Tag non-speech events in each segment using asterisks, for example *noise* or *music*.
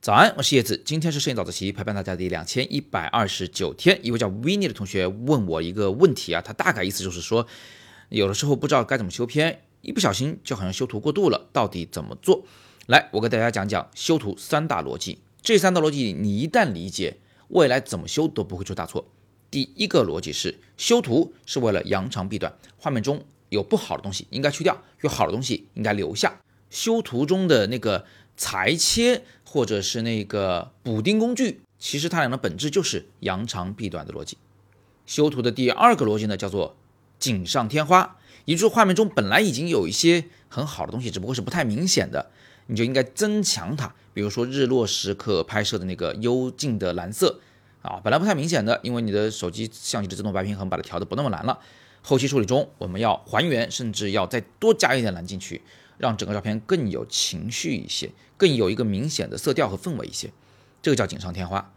早安，我是叶子，今天是摄影早自习陪伴大家的第两千一百二十九天。一位叫 w i n n i e 的同学问我一个问题啊，他大概意思就是说，有的时候不知道该怎么修片，一不小心就好像修图过度了，到底怎么做？来，我给大家讲讲修图三大逻辑。这三大逻辑你一旦理解，未来怎么修都不会出大错。第一个逻辑是，修图是为了扬长避短，画面中有不好的东西应该去掉，有好的东西应该留下。修图中的那个。裁切或者是那个补丁工具，其实它俩的本质就是扬长避短的逻辑。修图的第二个逻辑呢，叫做锦上添花，也就是画面中本来已经有一些很好的东西，只不过是不太明显的，你就应该增强它。比如说日落时刻拍摄的那个幽静的蓝色啊，本来不太明显的，因为你的手机相机的自动白平衡把它调的不那么蓝了。后期处理中，我们要还原，甚至要再多加一点蓝进去。让整个照片更有情绪一些，更有一个明显的色调和氛围一些，这个叫锦上添花。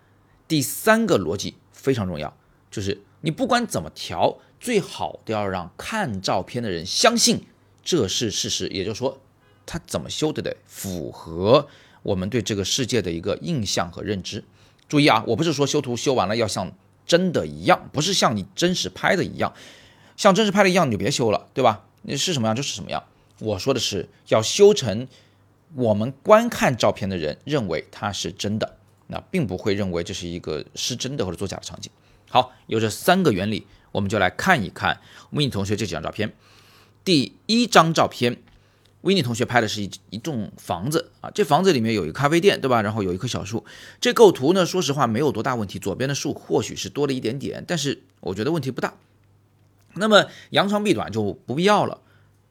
第三个逻辑非常重要，就是你不管怎么调，最好都要让看照片的人相信这是事实，也就是说，他怎么修都得符合我们对这个世界的一个印象和认知。注意啊，我不是说修图修完了要像真的一样，不是像你真实拍的一样，像真实拍的一样你就别修了，对吧？你是什么样就是什么样。我说的是要修成我们观看照片的人认为它是真的，那并不会认为这是一个失真的或者作假的场景。好，有这三个原理，我们就来看一看维尼同学这几张照片。第一张照片，维尼同学拍的是一一栋房子啊，这房子里面有一个咖啡店，对吧？然后有一棵小树。这构图呢，说实话没有多大问题，左边的树或许是多了一点点，但是我觉得问题不大。那么扬长避短就不必要了。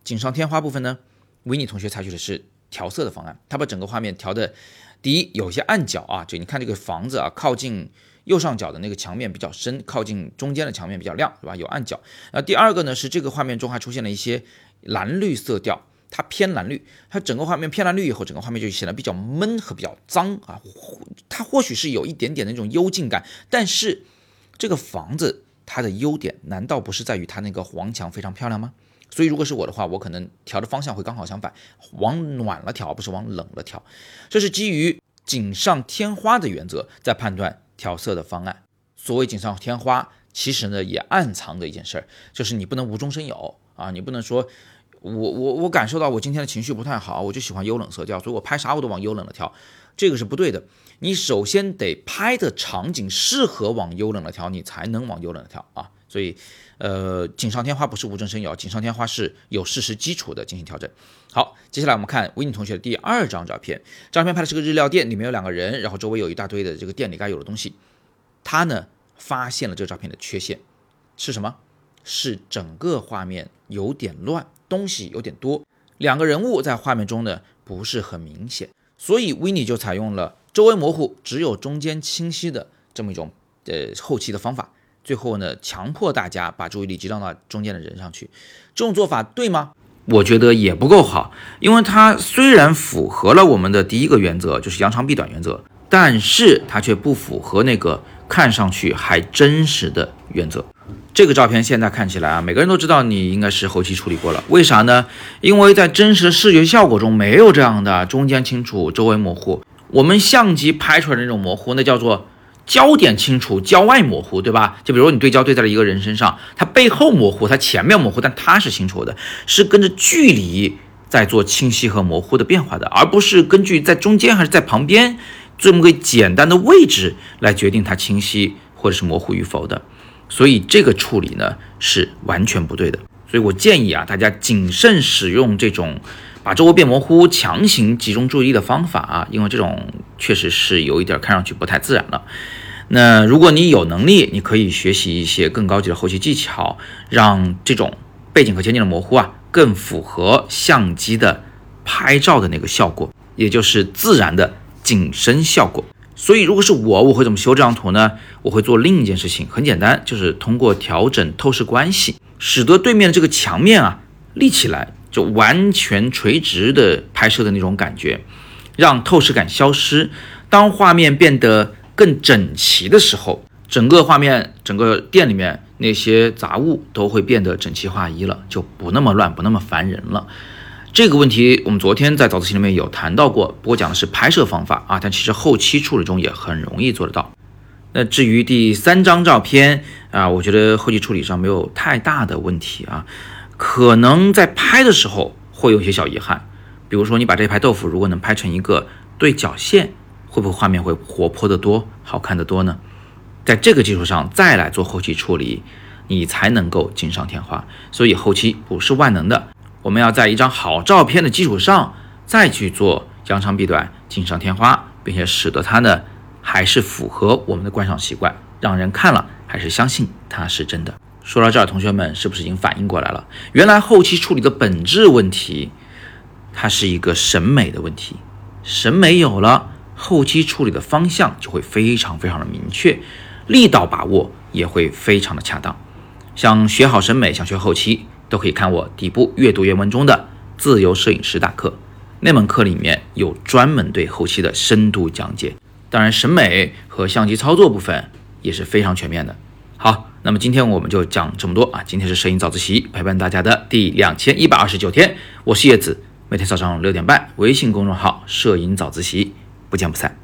锦上添花部分呢，维尼同学采取的是调色的方案，他把整个画面调的，第一有些暗角啊，就你看这个房子啊，靠近右上角的那个墙面比较深，靠近中间的墙面比较亮，是吧？有暗角。那第二个呢，是这个画面中还出现了一些蓝绿色调，它偏蓝绿，它整个画面偏蓝绿以后，整个画面就显得比较闷和比较脏啊。它或许是有一点点那种幽静感，但是这个房子它的优点难道不是在于它那个黄墙非常漂亮吗？所以，如果是我的话，我可能调的方向会刚好相反，往暖了调，而不是往冷了调。这是基于锦上添花的原则在判断调色的方案。所谓锦上添花，其实呢也暗藏着一件事儿，就是你不能无中生有啊，你不能说 *laughs* 我我我感受到我今天的情绪不太好，我就喜欢幽冷色调，所以我拍啥我都往幽冷了调，这个是不对的。你首先得拍的场景适合往幽冷了调，你才能往幽冷了调啊。所以。呃，锦上添花不是无中生有，锦上添花是有事实基础的进行调整。好，接下来我们看维尼同学的第二张照片，照片拍的是个日料店，里面有两个人，然后周围有一大堆的这个店里该有的东西。他呢发现了这个照片的缺陷是什么？是整个画面有点乱，东西有点多，两个人物在画面中呢不是很明显，所以维尼就采用了周围模糊，只有中间清晰的这么一种呃后期的方法。最后呢，强迫大家把注意力集中到中间的人上去，这种做法对吗？我觉得也不够好，因为它虽然符合了我们的第一个原则，就是扬长避短原则，但是它却不符合那个看上去还真实的原则。这个照片现在看起来啊，每个人都知道你应该是后期处理过了，为啥呢？因为在真实的视觉效果中没有这样的中间清楚、周围模糊，我们相机拍出来的那种模糊，那叫做。焦点清楚，焦外模糊，对吧？就比如你对焦对在了一个人身上，他背后模糊，他前面模糊，但他是清楚的，是跟着距离在做清晰和模糊的变化的，而不是根据在中间还是在旁边这么个简单的位置来决定它清晰或者是模糊与否的。所以这个处理呢是完全不对的。所以我建议啊，大家谨慎使用这种。把周围变模糊，强行集中注意力的方法啊，因为这种确实是有一点看上去不太自然了。那如果你有能力，你可以学习一些更高级的后期技巧，让这种背景和前景的模糊啊，更符合相机的拍照的那个效果，也就是自然的景深效果。所以，如果是我，我会怎么修这张图呢？我会做另一件事情，很简单，就是通过调整透视关系，使得对面这个墙面啊立起来。就完全垂直的拍摄的那种感觉，让透视感消失。当画面变得更整齐的时候，整个画面、整个店里面那些杂物都会变得整齐划一了，就不那么乱，不那么烦人了。这个问题我们昨天在早自习里面有谈到过，不过讲的是拍摄方法啊，但其实后期处理中也很容易做得到。那至于第三张照片啊，我觉得后期处理上没有太大的问题啊，可能在拍的时候会有些小遗憾，比如说你把这排豆腐如果能拍成一个对角线，会不会画面会活泼的多，好看的多呢？在这个基础上再来做后期处理，你才能够锦上添花。所以后期不是万能的。我们要在一张好照片的基础上，再去做扬长避短、锦上添花，并且使得它呢还是符合我们的观赏习惯，让人看了还是相信它是真的。说到这儿，同学们是不是已经反应过来了？原来后期处理的本质问题，它是一个审美的问题。审美有了，后期处理的方向就会非常非常的明确，力道把握也会非常的恰当。想学好审美，想学后期。都可以看我底部阅读原文中的自由摄影师大课，那门课里面有专门对后期的深度讲解，当然审美和相机操作部分也是非常全面的。好，那么今天我们就讲这么多啊，今天是摄影早自习陪伴大家的第两千一百二十九天，我是叶子，每天早上六点半，微信公众号摄影早自习，不见不散。